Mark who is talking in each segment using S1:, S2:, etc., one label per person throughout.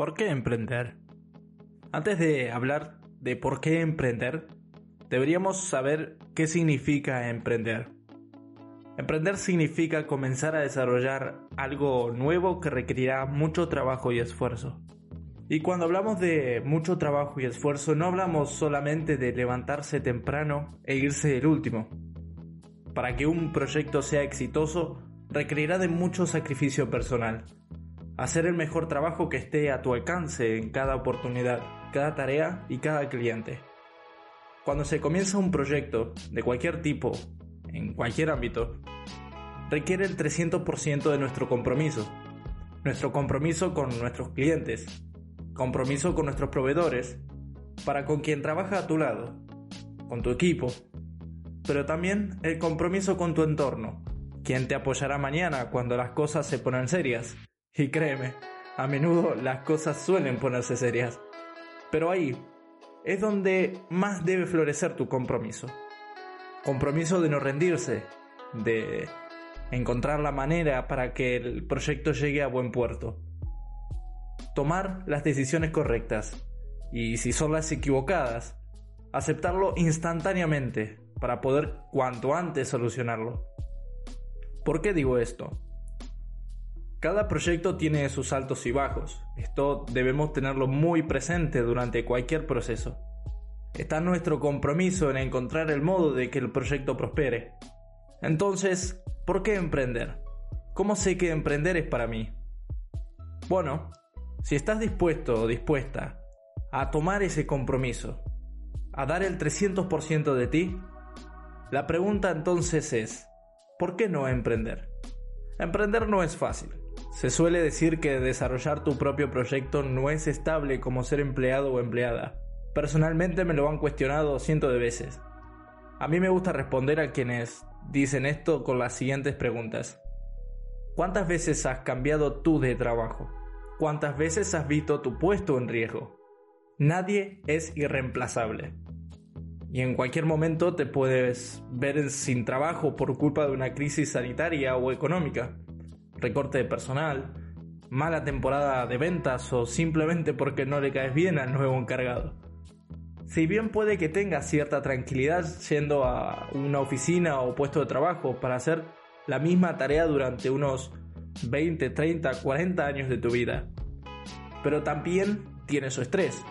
S1: ¿Por qué emprender? Antes de hablar de por qué emprender, deberíamos saber qué significa emprender. Emprender significa comenzar a desarrollar algo nuevo que requerirá mucho trabajo y esfuerzo. Y cuando hablamos de mucho trabajo y esfuerzo, no hablamos solamente de levantarse temprano e irse el último. Para que un proyecto sea exitoso, requerirá de mucho sacrificio personal. Hacer el mejor trabajo que esté a tu alcance en cada oportunidad, cada tarea y cada cliente. Cuando se comienza un proyecto de cualquier tipo, en cualquier ámbito, requiere el 300% de nuestro compromiso. Nuestro compromiso con nuestros clientes, compromiso con nuestros proveedores, para con quien trabaja a tu lado, con tu equipo, pero también el compromiso con tu entorno, quien te apoyará mañana cuando las cosas se ponen serias. Y créeme, a menudo las cosas suelen ponerse serias. Pero ahí es donde más debe florecer tu compromiso. Compromiso de no rendirse, de encontrar la manera para que el proyecto llegue a buen puerto. Tomar las decisiones correctas y si son las equivocadas, aceptarlo instantáneamente para poder cuanto antes solucionarlo. ¿Por qué digo esto? Cada proyecto tiene sus altos y bajos. Esto debemos tenerlo muy presente durante cualquier proceso. Está nuestro compromiso en encontrar el modo de que el proyecto prospere. Entonces, ¿por qué emprender? ¿Cómo sé que emprender es para mí? Bueno, si estás dispuesto o dispuesta a tomar ese compromiso, a dar el 300% de ti, la pregunta entonces es, ¿por qué no emprender? Emprender no es fácil. Se suele decir que desarrollar tu propio proyecto no es estable como ser empleado o empleada. Personalmente me lo han cuestionado cientos de veces. A mí me gusta responder a quienes dicen esto con las siguientes preguntas. ¿Cuántas veces has cambiado tú de trabajo? ¿Cuántas veces has visto tu puesto en riesgo? Nadie es irreemplazable. Y en cualquier momento te puedes ver sin trabajo por culpa de una crisis sanitaria o económica recorte de personal, mala temporada de ventas o simplemente porque no le caes bien al nuevo encargado. Si bien puede que tengas cierta tranquilidad yendo a una oficina o puesto de trabajo para hacer la misma tarea durante unos 20, 30, 40 años de tu vida, pero también tiene su estrés.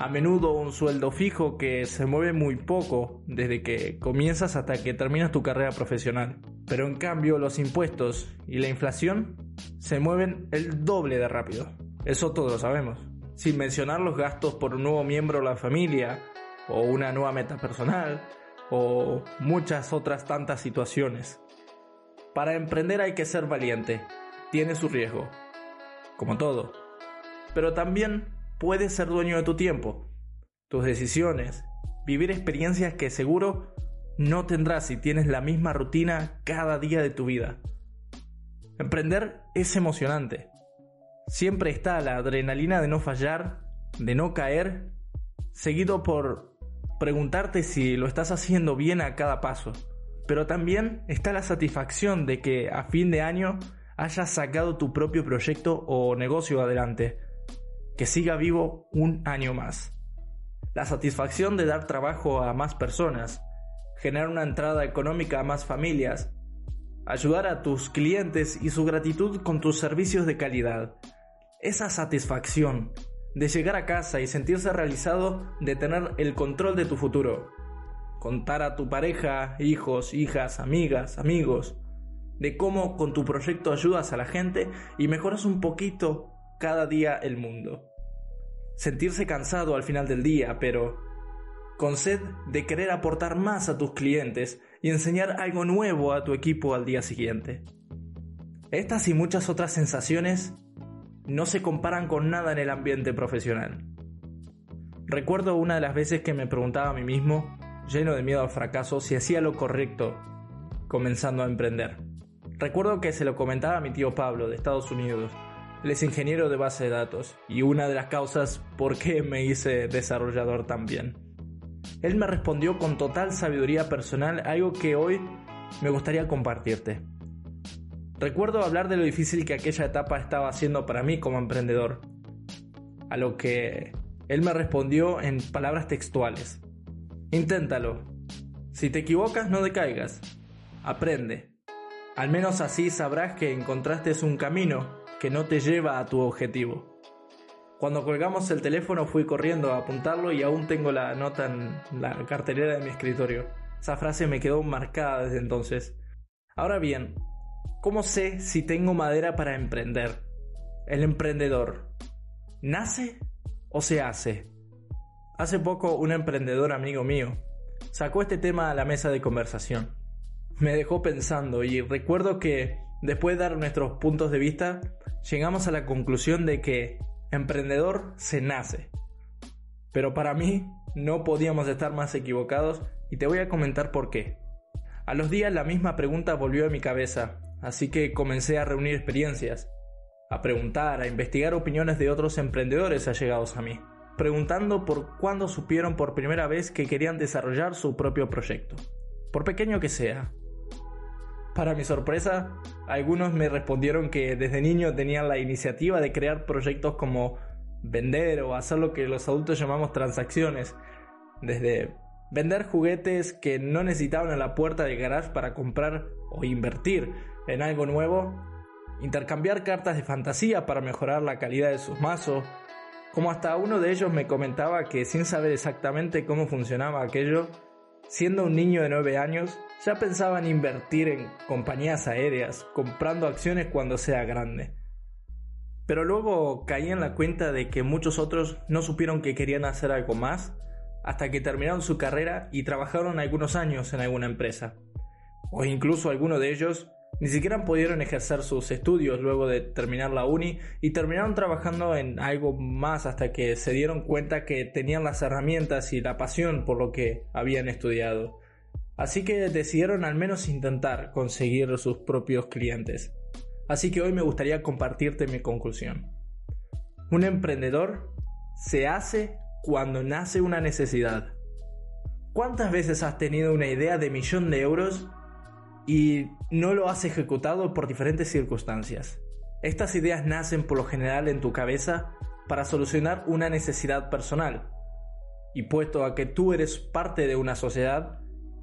S1: A menudo un sueldo fijo que se mueve muy poco desde que comienzas hasta que terminas tu carrera profesional. Pero en cambio los impuestos y la inflación se mueven el doble de rápido. Eso todos lo sabemos. Sin mencionar los gastos por un nuevo miembro de la familia, o una nueva meta personal, o muchas otras tantas situaciones. Para emprender hay que ser valiente. Tiene su riesgo. Como todo. Pero también puedes ser dueño de tu tiempo, tus decisiones, vivir experiencias que seguro no tendrás si tienes la misma rutina cada día de tu vida. Emprender es emocionante. Siempre está la adrenalina de no fallar, de no caer, seguido por preguntarte si lo estás haciendo bien a cada paso. Pero también está la satisfacción de que a fin de año hayas sacado tu propio proyecto o negocio adelante, que siga vivo un año más. La satisfacción de dar trabajo a más personas, generar una entrada económica a más familias, ayudar a tus clientes y su gratitud con tus servicios de calidad. Esa satisfacción de llegar a casa y sentirse realizado de tener el control de tu futuro. Contar a tu pareja, hijos, hijas, amigas, amigos, de cómo con tu proyecto ayudas a la gente y mejoras un poquito cada día el mundo. Sentirse cansado al final del día, pero con sed de querer aportar más a tus clientes y enseñar algo nuevo a tu equipo al día siguiente. Estas y muchas otras sensaciones no se comparan con nada en el ambiente profesional. Recuerdo una de las veces que me preguntaba a mí mismo, lleno de miedo al fracaso, si hacía lo correcto comenzando a emprender. Recuerdo que se lo comentaba a mi tío Pablo de Estados Unidos. Él es ingeniero de base de datos y una de las causas por qué me hice desarrollador también. Él me respondió con total sabiduría personal algo que hoy me gustaría compartirte. Recuerdo hablar de lo difícil que aquella etapa estaba haciendo para mí como emprendedor, a lo que él me respondió en palabras textuales. Inténtalo. Si te equivocas, no decaigas. Aprende. Al menos así sabrás que encontraste un camino que no te lleva a tu objetivo. Cuando colgamos el teléfono fui corriendo a apuntarlo y aún tengo la nota en la cartelera de mi escritorio. Esa frase me quedó marcada desde entonces. Ahora bien, ¿cómo sé si tengo madera para emprender? El emprendedor, ¿nace o se hace? Hace poco un emprendedor amigo mío sacó este tema a la mesa de conversación. Me dejó pensando y recuerdo que después de dar nuestros puntos de vista, llegamos a la conclusión de que emprendedor se nace. Pero para mí no podíamos estar más equivocados y te voy a comentar por qué. A los días la misma pregunta volvió a mi cabeza, así que comencé a reunir experiencias, a preguntar, a investigar opiniones de otros emprendedores allegados a mí, preguntando por cuándo supieron por primera vez que querían desarrollar su propio proyecto, por pequeño que sea. Para mi sorpresa, algunos me respondieron que desde niño tenían la iniciativa de crear proyectos como vender o hacer lo que los adultos llamamos transacciones, desde vender juguetes que no necesitaban en la puerta del garage para comprar o invertir en algo nuevo intercambiar cartas de fantasía para mejorar la calidad de sus mazos, como hasta uno de ellos me comentaba que sin saber exactamente cómo funcionaba aquello, siendo un niño de 9 años, ya pensaba en invertir en compañías aéreas, comprando acciones cuando sea grande. Pero luego caí en la cuenta de que muchos otros no supieron que querían hacer algo más hasta que terminaron su carrera y trabajaron algunos años en alguna empresa. O incluso algunos de ellos ni siquiera pudieron ejercer sus estudios luego de terminar la uni y terminaron trabajando en algo más hasta que se dieron cuenta que tenían las herramientas y la pasión por lo que habían estudiado. Así que decidieron al menos intentar conseguir sus propios clientes. Así que hoy me gustaría compartirte mi conclusión. Un emprendedor se hace cuando nace una necesidad. ¿Cuántas veces has tenido una idea de millón de euros y no lo has ejecutado por diferentes circunstancias. Estas ideas nacen por lo general en tu cabeza para solucionar una necesidad personal. Y puesto a que tú eres parte de una sociedad,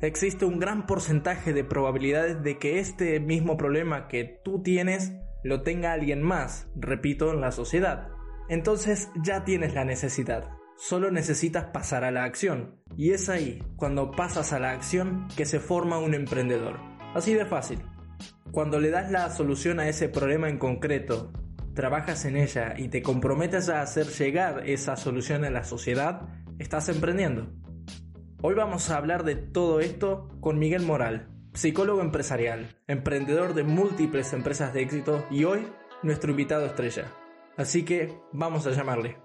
S1: existe un gran porcentaje de probabilidades de que este mismo problema que tú tienes lo tenga alguien más, repito, en la sociedad. Entonces ya tienes la necesidad. Solo necesitas pasar a la acción. Y es ahí, cuando pasas a la acción, que se forma un emprendedor. Así de fácil. Cuando le das la solución a ese problema en concreto, trabajas en ella y te comprometes a hacer llegar esa solución a la sociedad, estás emprendiendo. Hoy vamos a hablar de todo esto con Miguel Moral, psicólogo empresarial, emprendedor de múltiples empresas de éxito y hoy nuestro invitado estrella. Así que vamos a llamarle.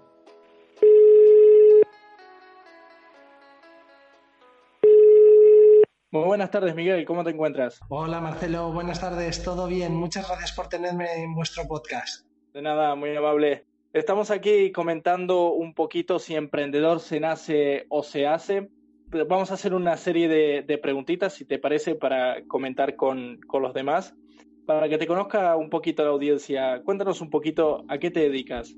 S1: Muy buenas tardes, Miguel. ¿Cómo te encuentras?
S2: Hola, Marcelo. Buenas tardes. ¿Todo bien? Muchas gracias por tenerme en vuestro podcast.
S1: De nada, muy amable. Estamos aquí comentando un poquito si emprendedor se nace o se hace. Vamos a hacer una serie de, preguntitas, si te parece, para comentar con, con los demás. Para que te conozca un poquito la audiencia, cuéntanos un poquito a qué te dedicas.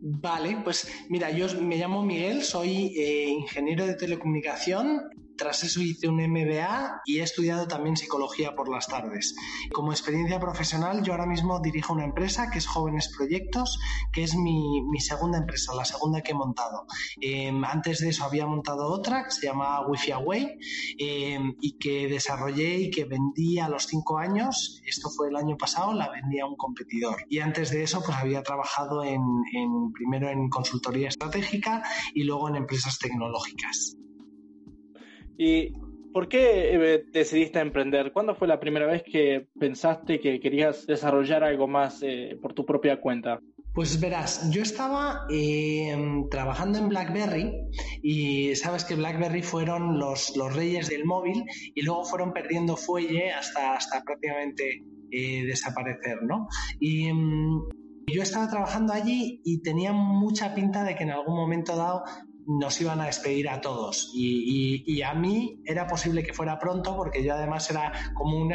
S2: Vale, pues mira, yo me llamo Miguel, soy eh, ingeniero de telecomunicación. Tras eso hice un MBA y he estudiado también psicología por las tardes. Como experiencia profesional, yo ahora mismo dirijo una empresa que es Jóvenes Proyectos, que es mi, segunda empresa, la segunda que he montado. Em, antes de eso había montado otra que se llama Wi-Fi Away em, y que desarrollé y que vendí a los cinco años. Esto fue el año pasado, la vendí a un competidor. Y antes de eso, pues había trabajado en primero en consultoría estratégica y luego en empresas tecnológicas.
S1: Y ¿por qué eh, decidiste emprender? ¿Cuándo fue la primera vez que pensaste que querías desarrollar algo más eh, por tu propia cuenta?
S2: Pues verás, yo estaba em, trabajando en BlackBerry y sabes que BlackBerry fueron los, los reyes del móvil y luego fueron perdiendo fuelle hasta, hasta prácticamente eh, desaparecer, ¿no? Y em, yo estaba trabajando allí y tenía mucha pinta de que en algún momento dado nos iban a despedir a todos. Y, y, a mí era posible que fuera pronto porque yo además era como un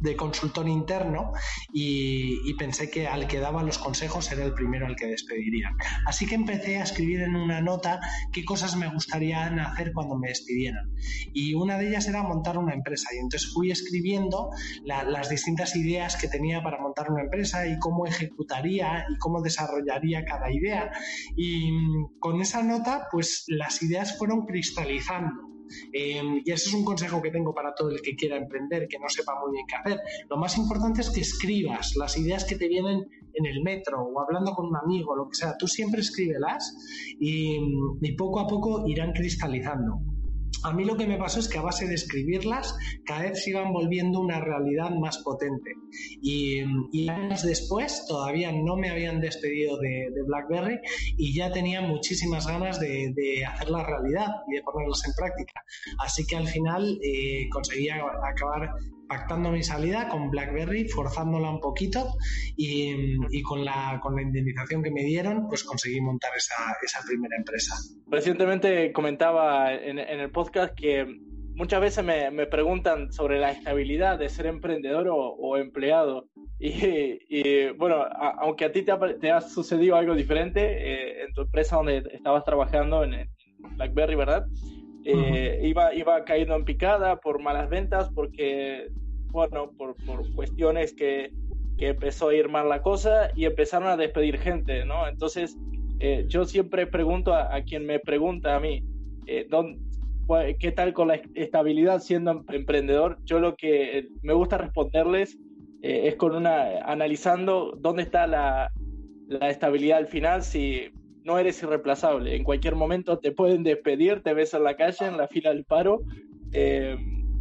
S2: de consultor interno y, pensé que al que daba los consejos era el primero al que despediría. Así que empecé a escribir en una nota qué cosas me gustarían hacer cuando me despidieran. Y una de ellas era montar una empresa. Y entonces fui escribiendo las distintas ideas que tenía para montar una empresa y cómo ejecutaría y cómo desarrollaría cada idea. Y con esa nota, pues las ideas fueron cristalizando Em, y ese es un consejo que tengo para todo el que quiera emprender, que no sepa muy bien qué hacer. Lo más importante es que escribas las ideas que te vienen en el metro o hablando con un amigo, lo que sea. Tú siempre escríbelas y poco a poco irán cristalizando. A mí lo que me pasó es que a base de escribirlas, cada vez se iban volviendo una realidad más potente. Y, años después, todavía no me habían despedido de, BlackBerry y ya tenía muchísimas ganas de, de, hacerla realidad y de ponerlas en práctica. Así que al final eh, conseguí acabar pactando mi salida con BlackBerry, forzándola un poquito y, con, la, con la indemnización que me dieron, pues conseguí montar esa, esa primera empresa.
S1: Recientemente comentaba en, el podcast que muchas veces me, me, preguntan sobre la estabilidad de ser emprendedor o, empleado. Y, bueno, aunque a ti te ha, sucedido algo diferente eh, en tu empresa donde estabas trabajando en, BlackBerry, ¿verdad? Eh, iba, iba cayendo en picada por malas ventas, porque, bueno, por, por cuestiones que, que, empezó a ir mal la cosa y empezaron a despedir gente, ¿no? Entonces, eh, yo siempre pregunto a, quien me pregunta a mí, eh, ¿qué tal con la estabilidad siendo em-, emprendedor? Yo lo que me gusta responderles es con una, analizando dónde está la, la estabilidad al final, si no eres irreemplazable. En cualquier momento te pueden despedir, te ves en la calle, en la fila del paro, eh,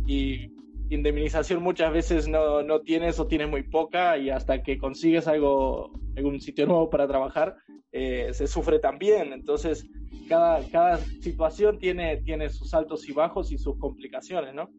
S1: y indemnización muchas veces no, no, tienes o tienes muy poca, y hasta que consigues algo, algún sitio nuevo para trabajar, eh, se sufre también. Entonces, cada, cada situación tiene, tiene sus altos y bajos y sus complicaciones, ¿no?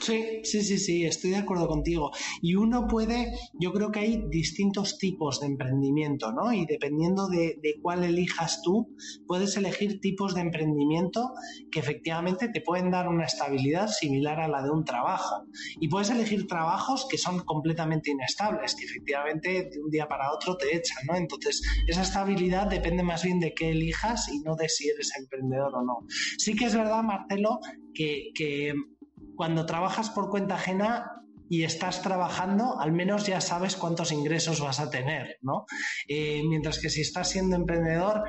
S2: Sí, sí, sí, sí, estoy de acuerdo contigo. Y uno puede, yo creo que hay distintos tipos de emprendimiento, ¿no? Y dependiendo de, cuál elijas tú, puedes elegir tipos de emprendimiento que efectivamente te pueden dar una estabilidad similar a la de un trabajo. Y puedes elegir trabajos que son completamente inestables, que efectivamente de un día para otro te echan, ¿no? Entonces, esa estabilidad depende más bien de qué elijas y no de si eres emprendedor o no. Sí que es verdad, Marcelo, que, que cuando trabajas por cuenta ajena y estás trabajando, al menos ya sabes cuántos ingresos vas a tener, ¿no? Eh, mientras que si estás siendo emprendedor,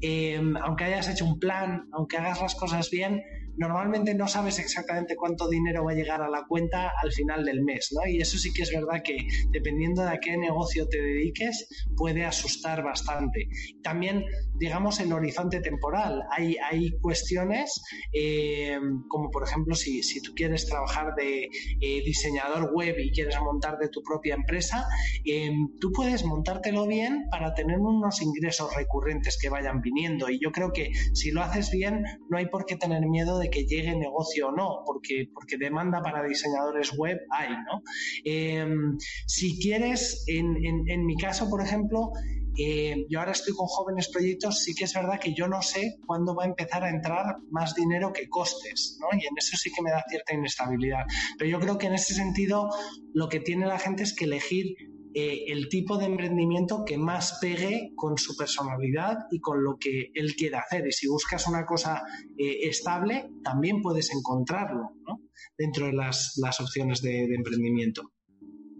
S2: eh, aunque hayas hecho un plan, aunque hagas las cosas bien, normalmente no sabes exactamente cuánto dinero va a llegar a la cuenta al final del mes, ¿no? Y eso sí que es verdad que dependiendo de a qué negocio te dediques, puede asustar bastante. También, digamos, el horizonte temporal. Hay, hay cuestiones eh, como, por ejemplo, si, si, tú quieres trabajar de eh, diseñador web y quieres montar de tu propia empresa, eh, tú puedes montártelo bien para tener unos ingresos recurrentes que vayan viniendo. Y yo creo que si lo haces bien, no hay por qué tener miedo de que llegue negocio o no, porque, porque demanda para diseñadores web hay, ¿no? Em, si quieres, en, en, mi caso, por ejemplo, eh, yo ahora estoy con jóvenes proyectos, sí que es verdad que yo no sé cuándo va a empezar a entrar más dinero que costes, ¿no? Y en eso sí que me da cierta inestabilidad. Pero yo creo que en ese sentido lo que tiene la gente es que elegir eh, el tipo de emprendimiento que más pegue con su personalidad y con lo que él quiere hacer. Y si buscas una cosa eh, estable, también puedes encontrarlo dentro de las, opciones de, emprendimiento.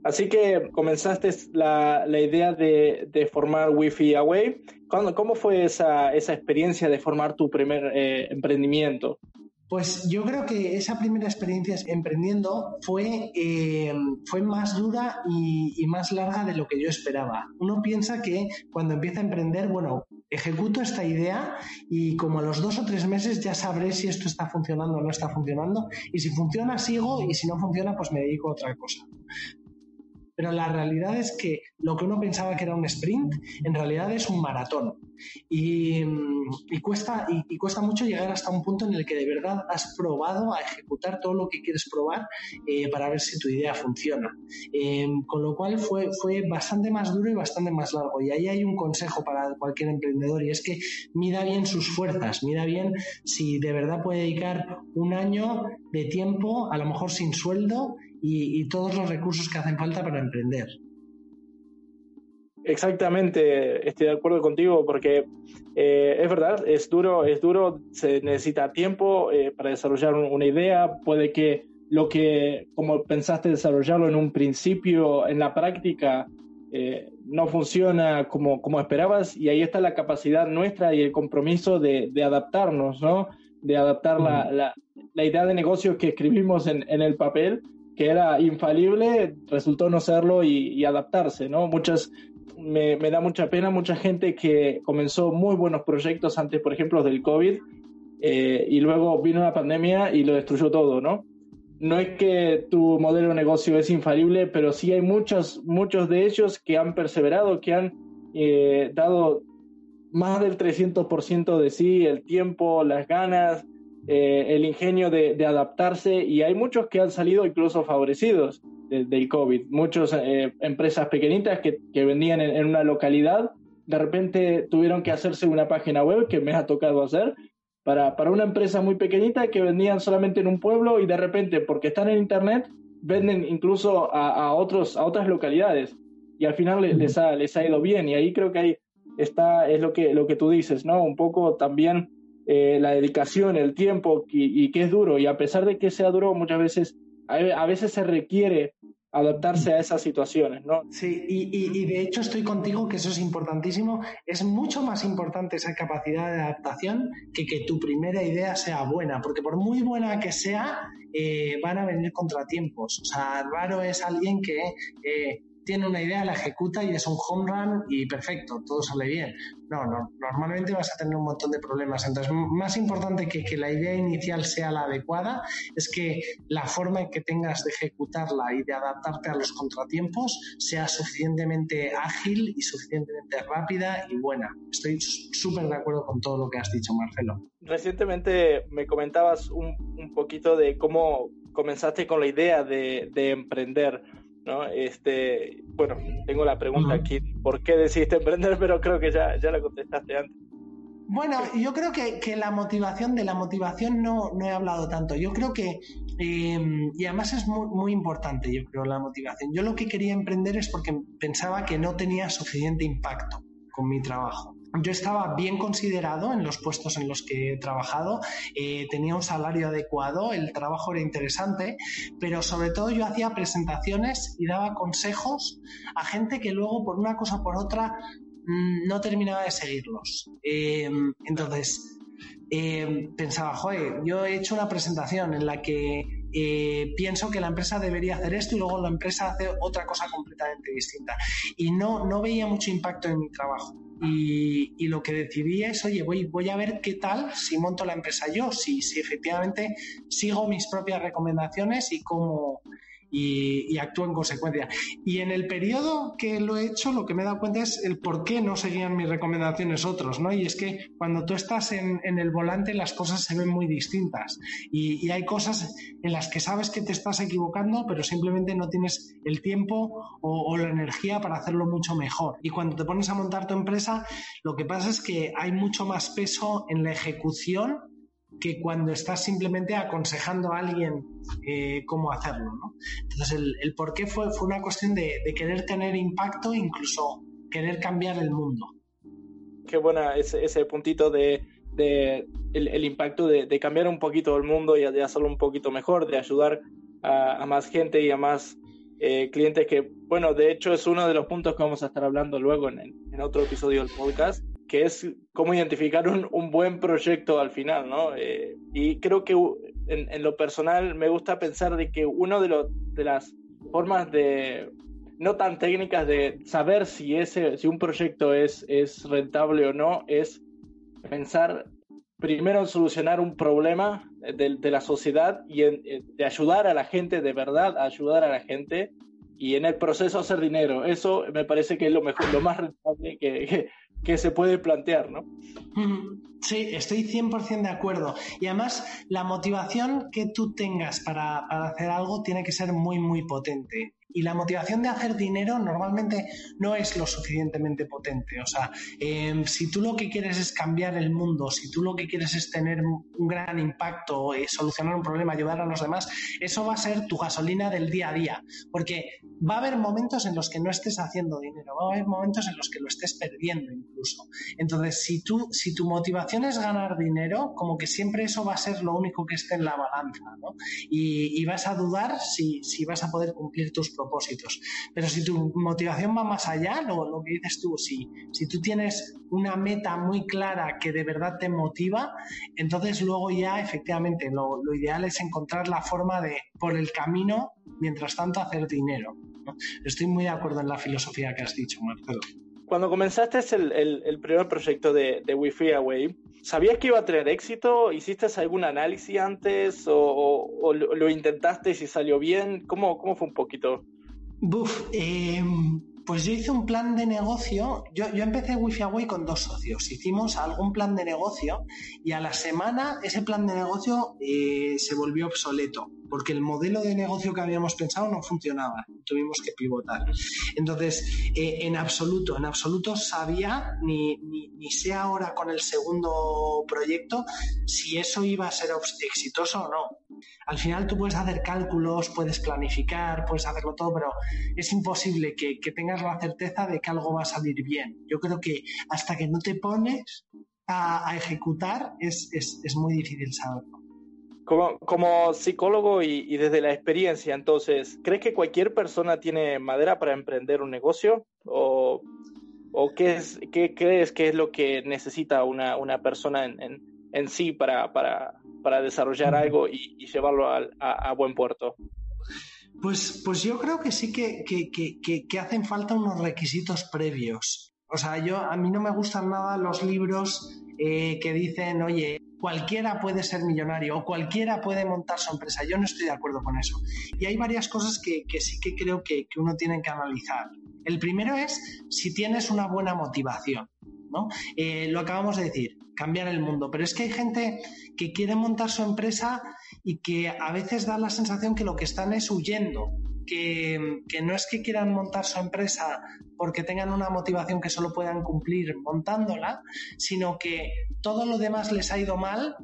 S1: Así que comenzaste la, idea de, formar Wi-Fi Away. ¿Cómo, fue esa, experiencia de formar tu primer eh, emprendimiento?
S2: Pues yo creo que esa primera experiencia emprendiendo fue, eh, fue más dura y, más larga de lo que yo esperaba. Uno piensa que cuando empieza a emprender, bueno, ejecuto esta idea y como a los dos o tres meses ya sabré si esto está funcionando o no está funcionando. Y si funciona, sigo y si no funciona, pues me dedico a otra cosa pero la realidad es que lo que uno pensaba que era un sprint, en realidad es un maratón. Y, cuesta, y, cuesta mucho llegar hasta un punto en el que de verdad has probado a ejecutar todo lo que quieres probar eh, para ver si tu idea funciona. Eh, con lo cual fue, fue bastante más duro y bastante más largo. Y ahí hay un consejo para cualquier emprendedor y es que mida bien sus fuerzas, mida bien si de verdad puede dedicar un año de tiempo, a lo mejor sin sueldo, y, todos los recursos que hacen falta para emprender.
S1: Exactamente, estoy de acuerdo contigo porque eh, es verdad, es duro, es duro, se necesita tiempo eh, para desarrollar una idea, puede que lo que como pensaste desarrollarlo en un principio, en la práctica, eh, no funciona como, como esperabas y ahí está la capacidad nuestra y el compromiso de, de adaptarnos, ¿no? De adaptar la, la, la, idea de negocio que escribimos en, en el papel que era infalible, resultó no serlo y, adaptarse, ¿no? Muchas, me, da mucha pena, mucha gente que comenzó muy buenos proyectos antes, por ejemplo, del COVID, eh, y luego vino la pandemia y lo destruyó todo, ¿no? No es que tu modelo de negocio es infalible, pero sí hay muchos, muchos de ellos que han perseverado, que han eh, dado más del 300% de sí, el tiempo, las ganas, eh, el ingenio de, adaptarse y hay muchos que han salido incluso favorecidos del COVID. Muchas eh, empresas pequeñitas que, vendían en, una localidad, de repente tuvieron que hacerse una página web que me ha tocado hacer para, para una empresa muy pequeñita que vendían solamente en un pueblo y de repente, porque están en Internet, venden incluso a, otros, a otras localidades y al final les, ha, les ha ido bien y ahí creo que ahí está, es lo que, lo que tú dices, ¿no? Un poco también eh, la dedicación, el tiempo y, que es duro. Y a pesar de que sea duro, muchas veces, a, veces se requiere adaptarse a esas situaciones, ¿no?
S2: Sí, y, de hecho estoy contigo que eso es importantísimo. Es mucho más importante esa capacidad de adaptación que que tu primera idea sea buena, porque por muy buena que sea, eh, van a venir contratiempos. O sea, raro es alguien que eh, tiene una idea, la ejecuta y es un home run y perfecto, todo sale bien. No, no, normalmente vas a tener un montón de problemas. Entonces, más importante que que la idea inicial sea la adecuada es que la forma en que tengas de ejecutarla y de adaptarte a los contratiempos sea suficientemente ágil y suficientemente rápida y buena. Estoy súper de acuerdo con todo lo que has dicho, Marcelo.
S1: Recientemente me comentabas un, un poquito de cómo comenzaste con la idea de, de emprender. ¿No? Este, bueno, tengo la pregunta aquí, ¿por qué decidiste emprender? Pero creo que ya, ya la contestaste antes.
S2: Bueno, yo creo que, que, la motivación, de la motivación no, no he hablado tanto. Yo creo que, em, y además es muy, muy, importante, yo creo, la motivación. Yo lo que quería emprender es porque pensaba que no tenía suficiente impacto con mi trabajo yo estaba bien considerado en los puestos en los que he trabajado, eh, tenía un salario adecuado, el trabajo era interesante, pero sobre todo yo hacía presentaciones y daba consejos a gente que luego por una cosa o por otra mm, no terminaba de seguirlos. Em, entonces, em, pensaba, joder, yo he hecho una presentación en la que eh, pienso que la empresa debería hacer esto y luego la empresa hace otra cosa completamente distinta. Y no, no veía mucho impacto en mi trabajo. Y, lo que decidí es, oye, voy, voy a ver qué tal si monto la empresa yo, si, si efectivamente sigo mis propias recomendaciones y cómo, y, y actúo en consecuencia. Y en el periodo que lo he hecho, lo que me he dado cuenta es el por qué no seguían mis recomendaciones otros, ¿no? Y es que cuando tú estás en, el volante las cosas se ven muy distintas y, hay cosas en las que sabes que te estás equivocando, pero simplemente no tienes el tiempo o, o la energía para hacerlo mucho mejor. Y cuando te pones a montar tu empresa, lo que pasa es que hay mucho más peso en la ejecución que cuando estás simplemente aconsejando a alguien eh, cómo hacerlo. ¿no? Entonces, el, por qué fue, fue una cuestión de, querer tener impacto, incluso querer cambiar el mundo.
S1: Qué buena ese, ese puntito de, de el, impacto de, cambiar un poquito el mundo y de hacerlo un poquito mejor, de ayudar a, más gente y a más eh, clientes que, bueno, de hecho es uno de los puntos que vamos a estar hablando luego en, en otro episodio del podcast, que es cómo identificar un, un buen proyecto al final, ¿no? Eh, y creo que en, en, lo personal me gusta pensar de que uno de, de las formas de,
S3: no tan técnicas de saber si, ese, si un proyecto es, es rentable o no, es pensar primero en solucionar un problema de, de la sociedad y en, de ayudar a la gente, de verdad, ayudar a la gente y en el proceso hacer dinero. Eso me parece que es lo mejor, lo más rentable que, que, se puede plantear, ¿no?
S2: Sí, estoy 100% de acuerdo. Y además, la motivación que tú tengas para, para hacer algo tiene que ser muy, muy potente. Y la motivación de hacer dinero normalmente no es lo suficientemente potente. O sea, em, si tú lo que quieres es cambiar el mundo, si tú lo que quieres es tener un gran impacto, eh, solucionar un problema, ayudar a los demás, eso va a ser tu gasolina del día a día. Porque va a haber momentos en los que no estés haciendo dinero, va a haber momentos en los que lo estés perdiendo incluso. Entonces, si, tú, si tu motivación es ganar dinero, como que siempre eso va a ser lo único que esté en la balanza. ¿no? Y, y, vas a dudar si, si vas a poder cumplir tus propósitos. Pero si tu motivación va más allá, lo, que dices tú, si, si tú tienes una meta muy clara que de verdad te motiva, entonces luego ya efectivamente lo, lo ideal es encontrar la forma de, por el camino, mientras tanto, hacer dinero. Estoy muy de acuerdo en la filosofía que has dicho, Marcelo.
S3: Cuando comenzaste el, el, el primer proyecto de, de Wi-Fi Away, ¿sabías que iba a tener éxito? ¿Hiciste algún análisis antes o, lo, intentaste y si salió bien? ¿Cómo, cómo fue un poquito?
S2: Buf, eh, pues yo hice un plan de negocio. Yo, yo empecé Wi-Fi Away con dos socios. Hicimos algún plan de negocio y a la semana ese plan de negocio eh, se volvió obsoleto porque el modelo de negocio que habíamos pensado no funcionaba. Tuvimos que pivotar. Entonces, eh, en absoluto, en absoluto sabía, ni, ni, ni, sé ahora con el segundo proyecto, si eso iba a ser exitoso o no. Al final tú puedes hacer cálculos, puedes planificar, puedes hacerlo todo, pero es imposible que, tengas la certeza de que algo va a salir bien. Yo creo que hasta que no te pones a, ejecutar es, muy difícil saberlo.
S3: Como, psicólogo y, desde la experiencia, entonces, ¿crees que cualquier persona tiene madera para emprender un negocio? ¿O, qué, es, qué crees que es lo que necesita una, persona en, en, en sí para, para, para, desarrollar algo y, y llevarlo a, a, a, buen puerto?
S2: Pues, pues yo creo que sí que, que, que, que hacen falta unos requisitos previos. O sea, yo a mí no me gustan nada los libros eh, que dicen, oye, cualquiera puede ser millonario o cualquiera puede montar su empresa. Yo no estoy de acuerdo con eso. Y hay varias cosas que, que sí que creo que, que, uno tiene que analizar. El primero es si tienes una buena motivación. ¿No? Eh, lo acabamos de decir, cambiar el mundo. Pero es que hay gente que quiere montar su empresa y que a veces da la sensación que lo que están es huyendo. Que, que, no es que quieran montar su empresa porque tengan una motivación que solo puedan cumplir montándola, sino que todo lo demás les ha ido mal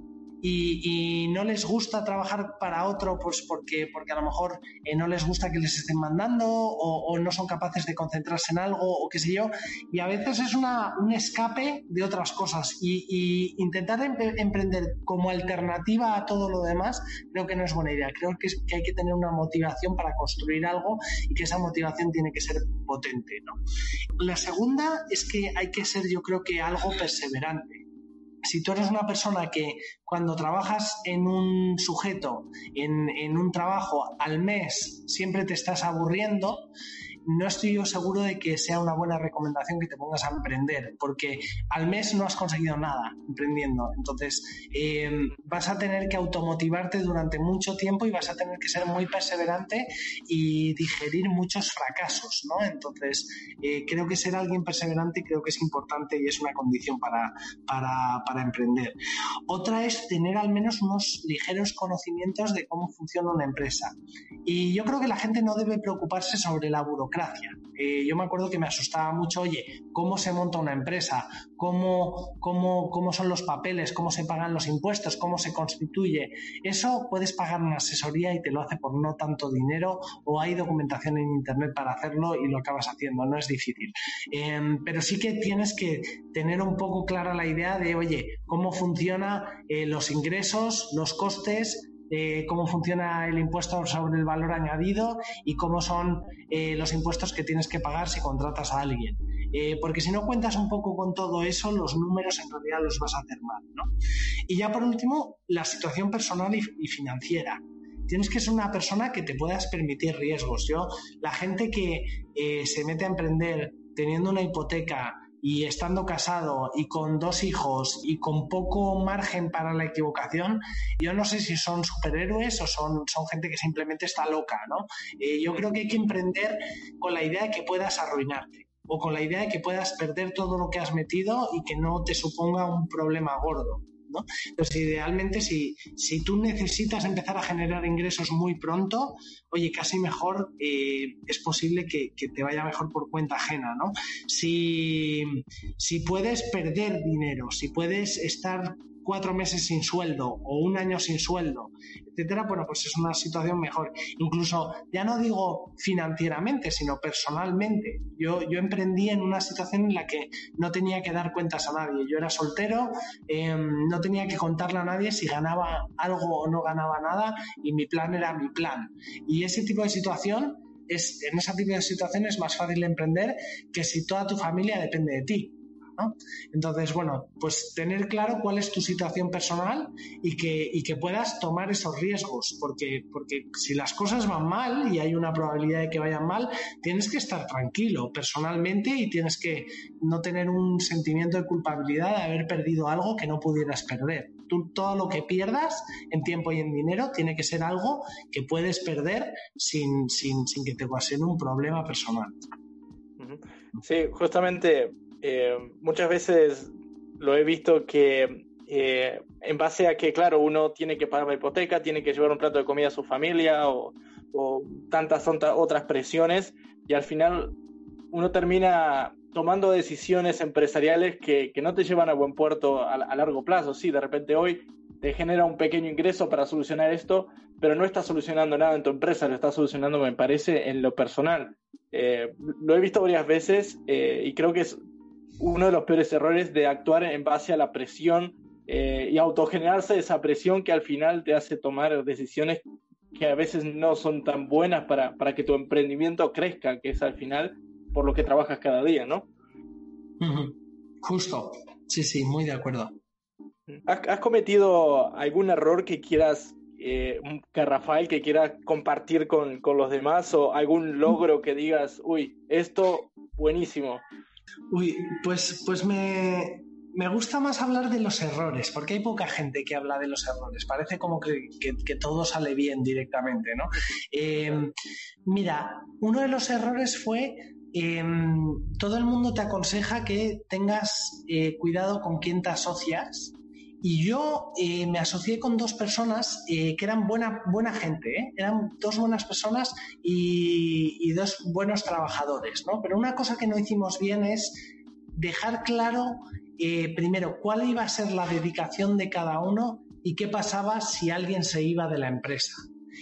S2: y, no les gusta trabajar para otro pues porque, porque a lo mejor eh, no les gusta que les estén mandando o, no son capaces de concentrarse en algo o qué sé yo. Y a veces es una, un escape de otras cosas y, intentar em emprender como alternativa a todo lo demás creo que no es buena idea. Creo que, que hay que tener una motivación para construir algo y que esa motivación tiene que ser potente. ¿no? La segunda es que hay que ser yo creo que algo perseverante si tú eres una persona que cuando trabajas en un sujeto, en, un trabajo al mes, siempre te estás aburriendo, no estoy yo seguro de que sea una buena recomendación que te pongas a emprender, porque al mes no has conseguido nada emprendiendo. Entonces, eh, vas a tener que automotivarte durante mucho tiempo y vas a tener que ser muy perseverante y digerir muchos fracasos, ¿no? Entonces, eh, creo que ser alguien perseverante creo que es importante y es una condición para, para, para emprender. Otra es tener al menos unos ligeros conocimientos de cómo funciona una empresa. Y yo creo que la gente no debe preocuparse sobre la burocracia eh, yo me acuerdo que me asustaba mucho, oye, ¿cómo se monta una empresa? ¿Cómo, cómo, ¿Cómo son los papeles? ¿Cómo se pagan los impuestos? ¿Cómo se constituye? Eso puedes pagar una asesoría y te lo hace por no tanto dinero o hay documentación en Internet para hacerlo y lo acabas haciendo, no es difícil. Eh, pero sí que tienes que tener un poco clara la idea de, oye, cómo funciona eh, los ingresos, los costes, cómo funciona el impuesto sobre el valor añadido y cómo son eh, los impuestos que tienes que pagar si contratas a alguien. Eh, porque si no cuentas un poco con todo eso, los números en realidad los vas a hacer mal. ¿no? Y ya por último, la situación personal y, y financiera. tienes que ser una persona que te puedas permitir riesgos. Yo, la gente que eh, se mete a emprender teniendo una hipoteca y estando casado y con dos hijos y con poco margen para la equivocación, yo no sé si son superhéroes o son, son gente que simplemente está loca, ¿no? Eh, yo creo que hay que emprender con la idea de que puedas arruinarte o con la idea de que puedas perder todo lo que has metido y que no te suponga un problema gordo. Entonces, idealmente, si, si tú necesitas empezar a generar ingresos muy pronto, oye, casi mejor eh, es posible que, te vaya mejor por cuenta ajena, ¿no? Si, si puedes perder dinero, si puedes estar cuatro meses sin sueldo o un año sin sueldo, etcétera, bueno, pues es una situación mejor. Incluso, ya no digo financieramente, sino personalmente. Yo, yo emprendí en una situación en la que no tenía que dar cuentas a nadie. Yo era soltero, em, no tenía que contarle a nadie si ganaba algo o no ganaba nada y mi plan era mi plan. Y ese tipo de situación es, en ese tipo de situaciones es más fácil emprender que si toda tu familia depende de ti. Entonces, bueno, pues tener claro cuál es tu situación personal y que, que puedas tomar esos riesgos, porque, porque si las cosas van mal y hay una probabilidad de que vayan mal, tienes que estar tranquilo personalmente y tienes que no tener un sentimiento de culpabilidad de haber perdido algo que no pudieras perder. Tú todo lo que pierdas en tiempo y en dinero tiene que ser algo que puedes perder sin, sin, sin que te ocasione un problema personal.
S1: Sí, justamente eh, muchas veces lo he visto que eh, en base a que, claro, uno tiene que pagar la hipoteca, tiene que llevar un plato de comida a su familia o, tantas otras presiones y al final uno termina tomando decisiones empresariales que, no te llevan a buen puerto a, largo plazo. Sí, de repente hoy te genera un pequeño ingreso para solucionar esto, pero no está solucionando nada en tu empresa, lo está solucionando, me parece, en lo personal. Eh, lo he visto varias veces y creo que es uno de los peores errores de actuar en base a la presión eh, y autogenerarse esa presión que al final te hace tomar decisiones que a veces no son tan buenas para, para que tu emprendimiento crezca, que es al final por lo que trabajas cada día, ¿no?
S2: Justo, sí, sí, muy de acuerdo.
S1: ¿Has, cometido algún error que quieras, eh, que Rafael, que quieras compartir con, con los demás o algún logro que digas, uy, esto buenísimo?
S2: Uy, pues, pues me, gusta más hablar de los errores, porque hay poca gente que habla de los errores. Parece como que, todo sale bien directamente, ¿no? Em, mira, uno de los errores fue em, todo el mundo te aconseja que tengas eh, cuidado con quién te asocias y yo eh, me asocié con dos personas eh, que eran buena, buena gente, ¿eh? eran dos buenas personas y, dos buenos trabajadores, ¿no? Pero una cosa que no hicimos bien es dejar claro, primero, cuál iba a ser la dedicación de cada uno y qué pasaba si alguien se iba de la empresa.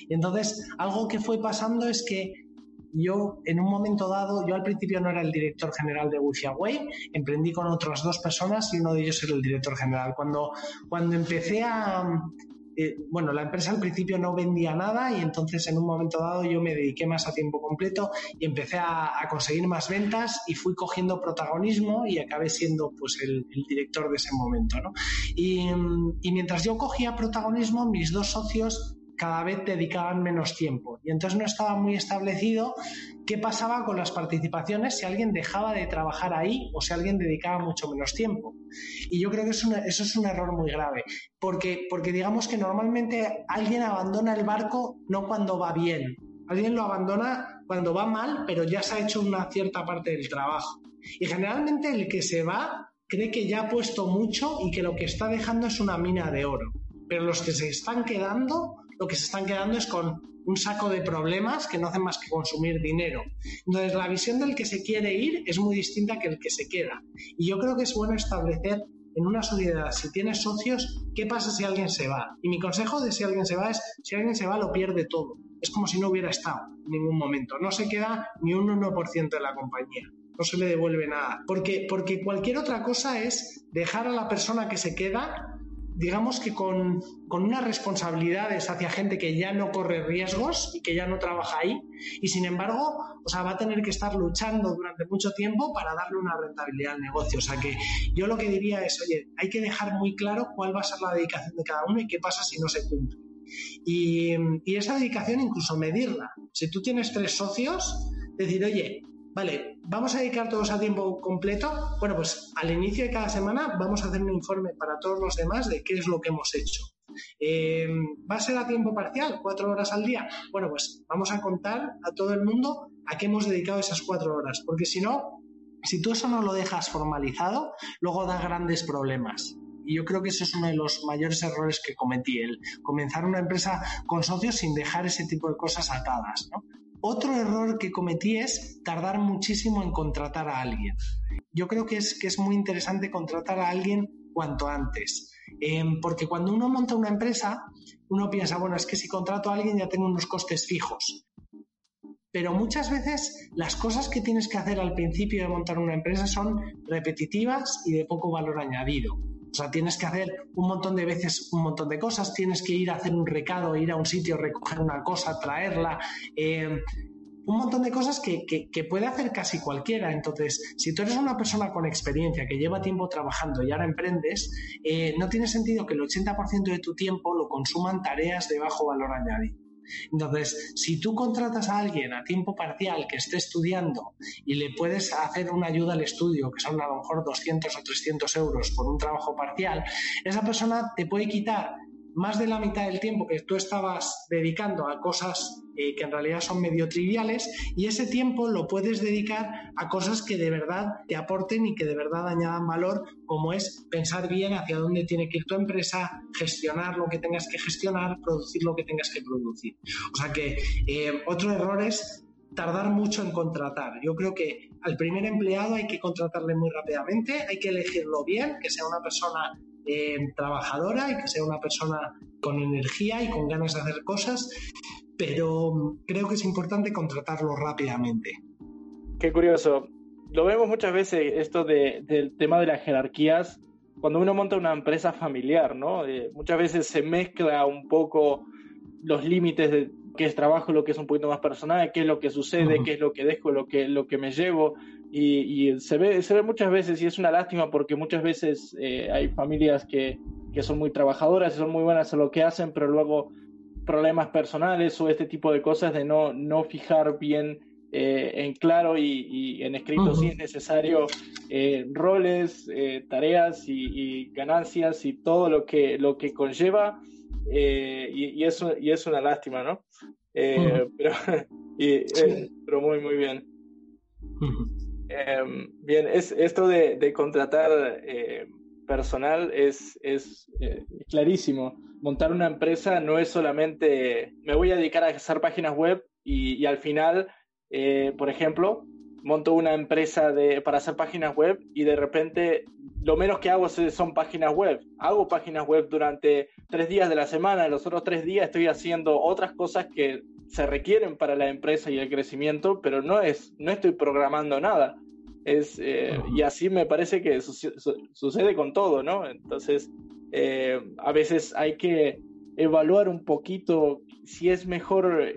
S2: Entonces, algo que fue pasando es que yo en un momento dado, yo al principio no era el director general de Wi-Fi Away, emprendí con otras dos personas y uno de ellos era el director general. Cuando, cuando empecé a... Eh, bueno, la empresa al principio no vendía nada y entonces en un momento dado yo me dediqué más a tiempo completo y empecé a, conseguir más ventas y fui cogiendo protagonismo y acabé siendo pues el, director de ese momento. ¿no? Y, y mientras yo cogía protagonismo, mis dos socios cada vez dedicaban menos tiempo. Y entonces no estaba muy establecido qué pasaba con las participaciones si alguien dejaba de trabajar ahí o si alguien dedicaba mucho menos tiempo. Y yo creo que eso es un error muy grave, porque, porque digamos que normalmente alguien abandona el barco no cuando va bien, alguien lo abandona cuando va mal, pero ya se ha hecho una cierta parte del trabajo. Y generalmente el que se va cree que ya ha puesto mucho y que lo que está dejando es una mina de oro. Pero los que se están quedando lo que se están quedando es con un saco de problemas que no hacen más que consumir dinero. Entonces, la visión del que se quiere ir es muy distinta que el que se queda. Y yo creo que es bueno establecer en una sociedad, si tienes socios, ¿qué pasa si alguien se va? Y mi consejo de si alguien se va es, si alguien se va, lo pierde todo. Es como si no hubiera estado en ningún momento. No se queda ni un 1% de la compañía. No se le devuelve nada. Porque, porque cualquier otra cosa es dejar a la persona que se queda digamos que con, unas responsabilidades hacia gente que ya no corre riesgos y que ya no trabaja ahí y sin embargo, o sea, va a tener que estar luchando durante mucho tiempo para darle una rentabilidad al negocio. O sea que yo lo que diría es, oye, hay que dejar muy claro cuál va a ser la dedicación de cada uno y qué pasa si no se cumple. Y, y esa dedicación incluso medirla. Si tú tienes tres socios, decir, oye, vale, vamos a dedicar todos a tiempo completo. Bueno, pues al inicio de cada semana vamos a hacer un informe para todos los demás de qué es lo que hemos hecho. Eh, ¿Va a ser a tiempo parcial? ¿Cuatro horas al día? Bueno, pues vamos a contar a todo el mundo a qué hemos dedicado esas cuatro horas, porque si no, si tú eso no lo dejas formalizado, luego da grandes problemas. Y yo creo que ese es uno de los mayores errores que cometí, el comenzar una empresa con socios sin dejar ese tipo de cosas atadas. Otro error que cometí es tardar muchísimo en contratar a alguien. Yo creo que es, que es muy interesante contratar a alguien cuanto antes. Em, porque cuando uno monta una empresa, uno piensa, bueno, es que si contrato a alguien ya tengo unos costes fijos. Pero muchas veces las cosas que tienes que hacer al principio de montar una empresa son repetitivas y de poco valor añadido. O sea, tienes que hacer un montón de veces un montón de cosas, tienes que ir a hacer un recado, ir a un sitio, recoger una cosa, traerla. Eh, un montón de cosas que, puede hacer casi cualquiera. Entonces, si tú eres una persona con experiencia que lleva tiempo trabajando y ahora emprendes, eh, no tiene sentido que el 80% de tu tiempo lo consuman tareas de bajo valor añadido. Entonces, si tú contratas a alguien a tiempo parcial que esté estudiando y le puedes hacer una ayuda al estudio, que son a lo mejor 200 o 300 euros por un trabajo parcial, esa persona te puede quitar más de la mitad del tiempo que tú estabas dedicando a cosas eh, que en realidad son medio triviales y ese tiempo lo puedes dedicar a cosas que de verdad te aporten y que de verdad añadan valor, como es pensar bien hacia dónde tiene que ir tu empresa, gestionar lo que tengas que gestionar, producir lo que tengas que producir. O sea que eh, otro error es tardar mucho en contratar. Yo creo que al primer empleado hay que contratarle muy rápidamente, hay que elegirlo bien, que sea una persona eh, trabajadora y que sea una persona con energía y con ganas de hacer cosas, pero creo que es importante contratarlo rápidamente.
S1: Qué curioso. Lo vemos muchas veces esto del tema de las jerarquías cuando uno monta una empresa familiar, ¿no? Eh, muchas veces se mezcla un poco los límites de qué es trabajo, lo que es un poquito más personal, qué es lo que sucede, qué es lo que dejo, lo que, lo que me llevo. Y, se, ve, se ve muchas veces y es una lástima porque muchas veces eh, hay familias que, que, son muy trabajadoras y son muy buenas en lo que hacen, pero luego problemas personales o este tipo de cosas de no, no fijar bien eh, en claro y, en escrito si es necesario eh, roles, tareas y, ganancias y todo lo que, lo que conlleva. y, eso, y es una lástima, ¿no? pero, pero muy, muy bien. Em, bien, es, esto de, contratar eh, personal es, es eh, clarísimo. Montar una empresa no es solamente me voy a dedicar a hacer páginas web y, al final, eh, por ejemplo, monto una empresa de, para hacer páginas web y de repente lo menos que hago son páginas web. Hago páginas web durante tres días de la semana, los otros tres días estoy haciendo otras cosas que se requieren para la empresa y el crecimiento, pero no, es, no estoy programando nada. Es, eh, y así me parece que sucede con todo, ¿no? Entonces, eh, a veces hay que evaluar un poquito si es mejor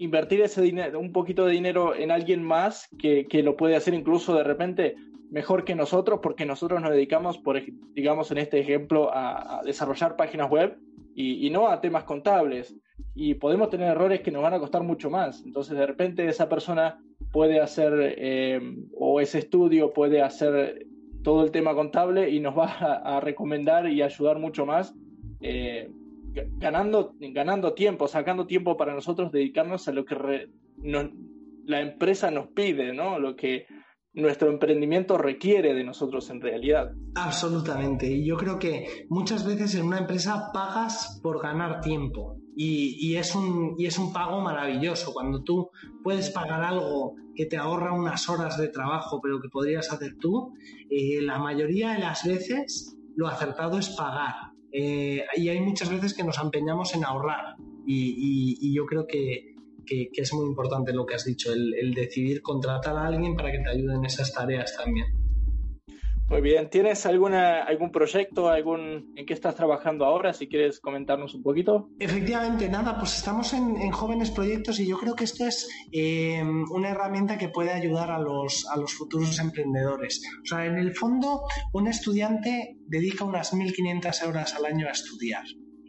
S1: invertir ese dinero, un poquito de dinero en alguien más que, que, lo puede hacer incluso de repente mejor que nosotros, porque nosotros nos dedicamos, por, digamos en este ejemplo, a, desarrollar páginas web y, no a temas contables. Y podemos tener errores que nos van a costar mucho más. Entonces, de repente, esa persona puede hacer, eh, o ese estudio puede hacer todo el tema contable y nos va a, recomendar y ayudar mucho más, eh, ganando, ganando tiempo, sacando tiempo para nosotros dedicarnos a lo que la empresa nos pide, ¿no? Lo que nuestro emprendimiento requiere de nosotros en realidad.
S2: Absolutamente. Y yo creo que muchas veces en una empresa pagas por ganar tiempo. Y, es un, y es un pago maravilloso. Cuando tú puedes pagar algo que te ahorra unas horas de trabajo, pero que podrías hacer tú, eh, la mayoría de las veces lo acertado es pagar. Eh, y hay muchas veces que nos empeñamos en ahorrar. y yo creo que, que, es muy importante lo que has dicho, el, decidir contratar a alguien para que te ayude en esas tareas también.
S1: Muy bien, ¿tienes alguna, algún proyecto, algún, en qué estás trabajando ahora? Si quieres comentarnos un poquito.
S2: Efectivamente, nada, pues estamos en, jóvenes proyectos y yo creo que esto es eh, una herramienta que puede ayudar a los, a los futuros emprendedores. O sea, en el fondo, un estudiante dedica unas 1.500 horas al año a estudiar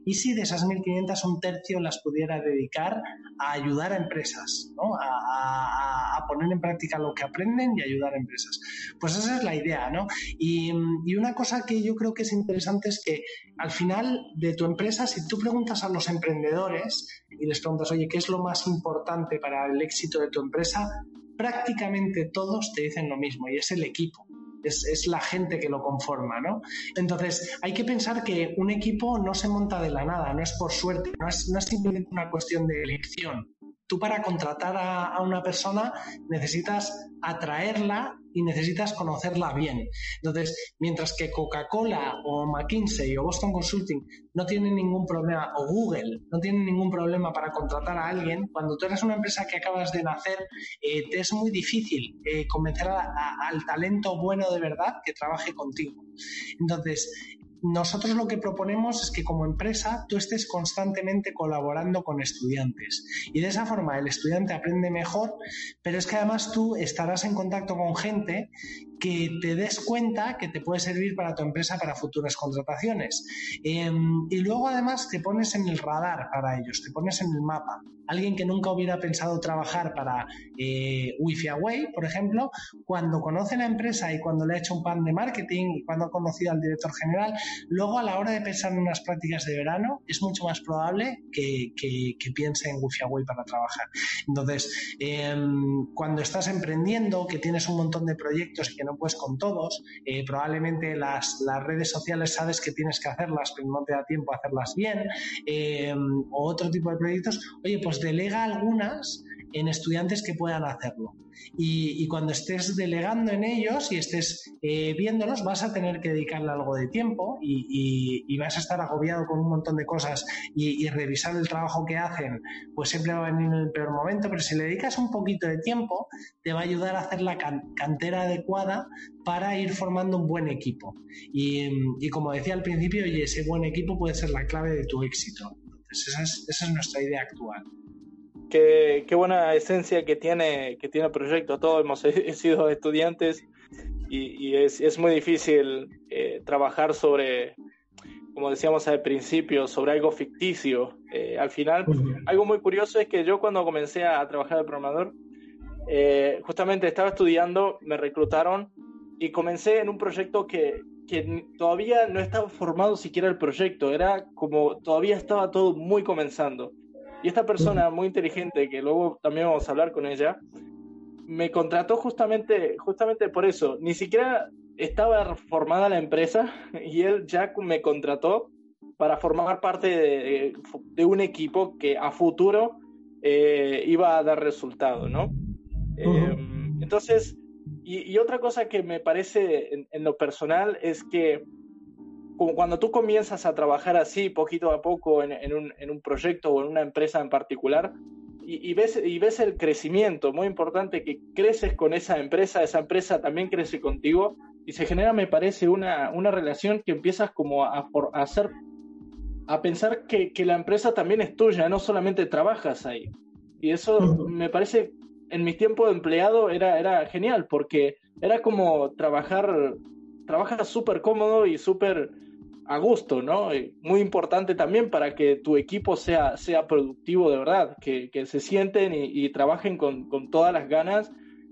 S2: ¿Y si de esas 1.500 un tercio las pudiera dedicar a ayudar a empresas, ¿no? a, poner en práctica lo que aprenden y ayudar a empresas? Pues esa es la idea, ¿no? Y, y una cosa que yo creo que es interesante es que al final de tu empresa, si tú preguntas a los emprendedores y les preguntas, oye, ¿qué es lo más importante para el éxito de tu empresa? Prácticamente todos te dicen lo mismo y es el equipo es, la gente que lo conforma, ¿no? Entonces, hay que pensar que un equipo no se monta de la nada, no es por suerte, no es, no es simplemente una cuestión de elección tú para contratar a, una persona necesitas atraerla y necesitas conocerla bien. Entonces, mientras que Coca-Cola o McKinsey o Boston Consulting no tienen ningún problema, o Google no tienen ningún problema para contratar a alguien, cuando tú eres una empresa que acabas de nacer, eh, te es muy difícil eh, convencer al talento bueno de verdad que trabaje contigo. Entonces, nosotros lo que proponemos es que como empresa tú estés constantemente colaborando con estudiantes. Y de esa forma el estudiante aprende mejor, pero es que además tú estarás en contacto con gente que te des cuenta que te puede servir para tu empresa para futuras contrataciones. Em, y luego además te pones en el radar para ellos, te pones en el mapa. Alguien que nunca hubiera pensado trabajar para eh, Wi-Fi Away, por ejemplo, cuando conoce la empresa y cuando le ha hecho un plan de marketing y cuando ha conocido al director general, luego a la hora de pensar en unas prácticas de verano es mucho más probable que, piense en Wi-Fi Away para trabajar. Entonces, em, cuando estás emprendiendo, que tienes un montón de proyectos y que no puedes con todos. Eh, probablemente las, las, redes sociales sabes que tienes que hacerlas, pero no te da tiempo a hacerlas bien. Eh, o otro tipo de proyectos. Oye, pues delega algunas en estudiantes que puedan hacerlo. Y, cuando estés delegando en ellos y estés eh, viéndolos, vas a tener que dedicarle algo de tiempo y, vas a estar agobiado con un montón de cosas y, revisar el trabajo que hacen, pues siempre va a venir en el peor momento, pero si le dedicas un poquito de tiempo, te va a ayudar a hacer la cantera adecuada para ir formando un buen equipo. Y, como decía al principio, ese buen equipo puede ser la clave de tu éxito. Entonces, esa es nuestra idea actual.
S1: Qué, buena esencia que tiene, que tiene el proyecto. Todos hemos sido estudiantes y, es, muy difícil eh, trabajar sobre, como decíamos al principio, sobre algo ficticio. Eh, al final, algo muy curioso es que yo cuando comencé a trabajar de programador, eh, justamente estaba estudiando, me reclutaron y comencé en un proyecto que, que todavía no estaba formado siquiera el proyecto, era como todavía estaba todo muy comenzando. Y esta persona muy inteligente, que luego también vamos a hablar con ella, me contrató justamente, justamente por eso. Ni siquiera estaba formada la empresa y él ya me contrató para formar parte de, un equipo que a futuro eh, iba a dar resultado, ¿no? Eh, entonces, y, otra cosa que me parece en lo personal es que como cuando tú comienzas a trabajar así, poquito a poco, en, un, proyecto o en una empresa en particular, y, ves, y ves el crecimiento, muy importante, que creces con esa empresa, esa empresa también crece contigo, y se genera, me parece, una, relación que empiezas como a, a hacer, a pensar que, la empresa también es tuya, no solamente trabajas ahí. Y eso me parece, en mi tiempo de empleado era, era genial, porque era como trabajar, trabajas súper cómodo y súper a gusto, ¿no? Muy importante también para que tu equipo sea, sea productivo de verdad, que, se sienten y, trabajen con, con, todas las ganas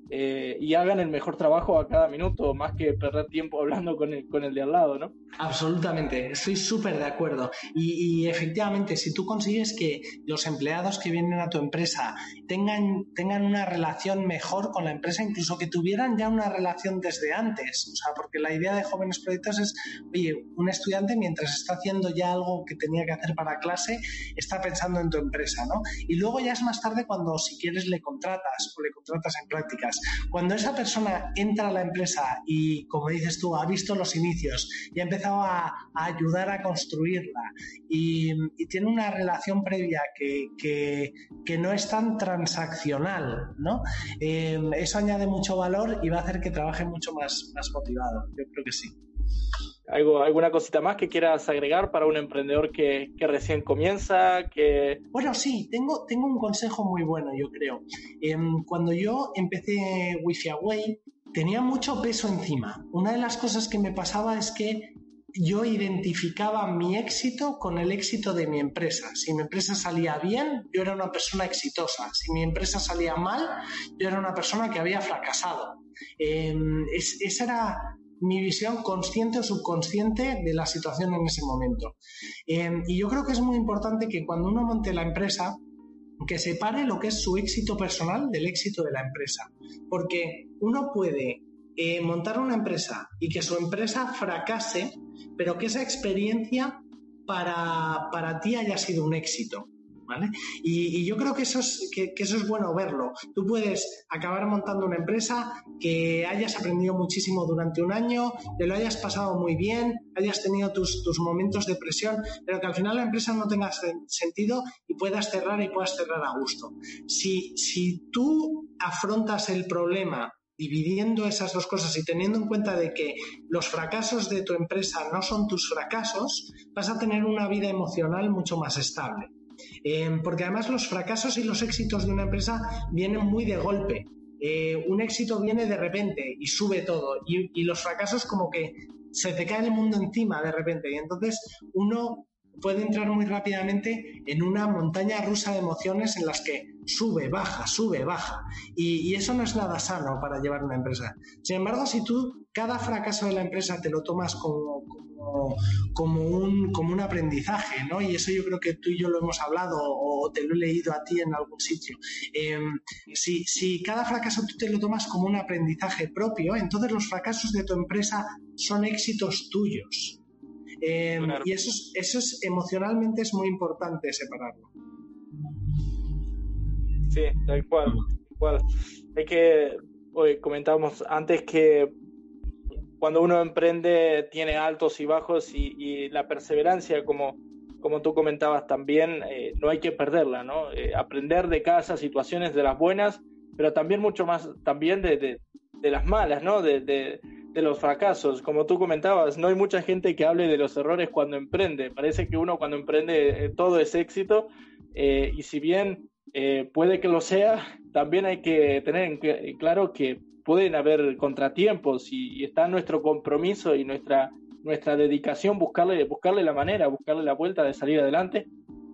S1: eh, y hagan el mejor trabajo a cada minuto, más que perder tiempo hablando con el, con el de al lado, ¿no?
S2: Absolutamente, estoy súper de acuerdo. Y, efectivamente, si tú consigues que los empleados que vienen a tu empresa tengan, tengan una relación mejor con la empresa, incluso que tuvieran ya una relación desde antes, o sea, porque la idea de jóvenes proyectos es, oye, un estudiante mientras está haciendo ya algo que tenía que hacer para clase, está pensando en tu empresa, ¿no? Y luego ya es más tarde cuando si quieres le contratas o le contratas en prácticas cuando esa persona entra a la empresa y, como dices tú, ha visto los inicios y ha empezado a, ayudar a construirla y, tiene una relación previa que, no es tan transaccional, ¿no? Eh, eso añade mucho valor y va a hacer que trabaje mucho más motivado. Yo creo que sí.
S1: ¿Algo, ¿Alguna cosita más que quieras agregar para un emprendedor que, recién comienza? Que...
S2: Bueno, sí, tengo, tengo un consejo muy bueno, yo creo. Em, cuando yo empecé Wi-Fi Away, tenía mucho peso encima. Una de las cosas que me pasaba es que yo identificaba mi éxito con el éxito de mi empresa. Si mi empresa salía bien, yo era una persona exitosa. Si mi empresa salía mal, yo era una persona que había fracasado. Em, esa era mi visión consciente o subconsciente de la situación en ese momento. Em, y yo creo que es muy importante que cuando uno monte la empresa, que separe lo que es su éxito personal del éxito de la empresa. Porque uno puede eh, montar una empresa y que su empresa fracase, pero que esa experiencia para, para ti haya sido un éxito. Y, yo creo que eso, es, que, eso es bueno verlo. Tú puedes acabar montando una empresa que hayas aprendido muchísimo durante un año, que lo hayas pasado muy bien, hayas tenido tus, momentos de presión, pero que al final la empresa no tenga sentido y puedas cerrar y puedas cerrar a gusto. Si, si tú afrontas el problema dividiendo esas dos cosas y teniendo en cuenta de que los fracasos de tu empresa no son tus fracasos, vas a tener una vida emocional mucho más estable. Em, porque además los fracasos y los éxitos de una empresa vienen muy de golpe. Eh, un éxito viene de repente y sube todo y, y los fracasos como que se te cae el mundo encima de repente y entonces uno puede entrar muy rápidamente en una montaña rusa de emociones en las que sube, baja, sube, baja. Y, eso no es nada sano para llevar una empresa. Sin embargo, si tú cada fracaso de la empresa te lo tomas como, como, un, como un aprendizaje, ¿no? Y eso yo creo que tú y yo lo hemos hablado o te lo he leído a ti en algún sitio. Em, si, si cada fracaso tú te lo tomas como un aprendizaje propio, entonces los fracasos de tu empresa son éxitos tuyos. Em, y eso es, eso es emocionalmente es muy importante separarlo.
S3: Sí, tal cual, cual. Hay que, hoy comentábamos antes que cuando uno emprende tiene altos y bajos y, la perseverancia, como, como tú comentabas también, eh, no hay que perderla, ¿no? Eh, aprender de cada situaciones, de las buenas, pero también mucho más, también de, de, las malas, ¿no? De, de, los fracasos. Como tú comentabas, no hay mucha gente que hable de los errores cuando emprende. Parece que uno cuando emprende eh, todo es éxito y si bien puede que lo sea, también hay que tener en claro que pueden haber contratiempos y, está nuestro compromiso y nuestra, nuestra dedicación buscarle, buscarle la manera, buscarle la vuelta de salir adelante.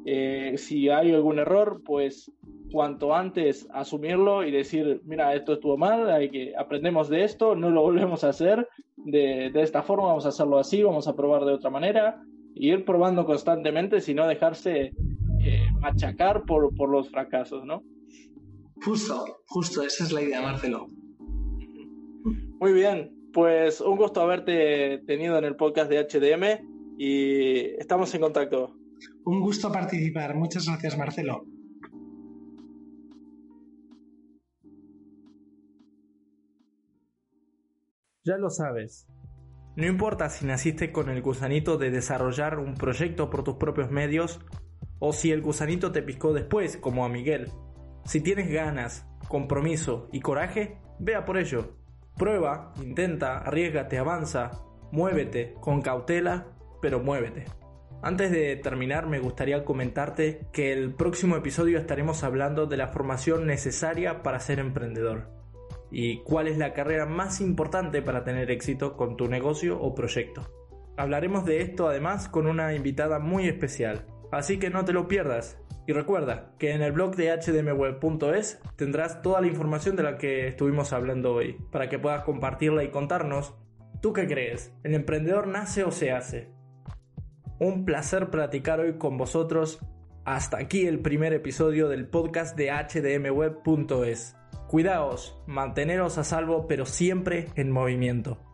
S3: Eh, si hay algún error, pues cuanto antes asumirlo y decir, mira, esto estuvo mal, hay que aprendemos de esto, no lo volvemos a hacer de, de esta forma, vamos a hacerlo así, vamos a probar de otra manera, y ir probando constantemente, sin no dejarse eh, machacar por, por los fracasos, ¿no?
S2: Justo, justo, esa es la idea, Marcelo.
S3: Muy bien, pues un gusto haberte tenido en el podcast de HDM y estamos en contacto.
S2: Un gusto participar. Muchas gracias, Marcelo.
S1: Ya lo sabes. No importa si naciste con el gusanito de desarrollar un proyecto por tus propios medios o si el gusanito te picó después, como a Miguel. Si tienes ganas, compromiso y coraje, vea por ello. Prueba, intenta, arriesgate, avanza, muévete, con cautela, pero muévete. Antes de terminar me gustaría comentarte que el próximo episodio estaremos hablando de la formación necesaria para ser emprendedor y cuál es la carrera más importante para tener éxito con tu negocio o proyecto. Hablaremos de esto además con una invitada muy especial, así que no te lo pierdas. Y recuerda que en el blog de hdmweb.es tendrás toda la información de la que estuvimos hablando hoy, para que puedas compartirla y contarnos, ¿tú qué crees? ¿El emprendedor nace o se hace? Un placer platicar hoy con vosotros. Hasta aquí el primer episodio del podcast de hdmweb.es. Cuidaos, manteneros a salvo, pero siempre en movimiento.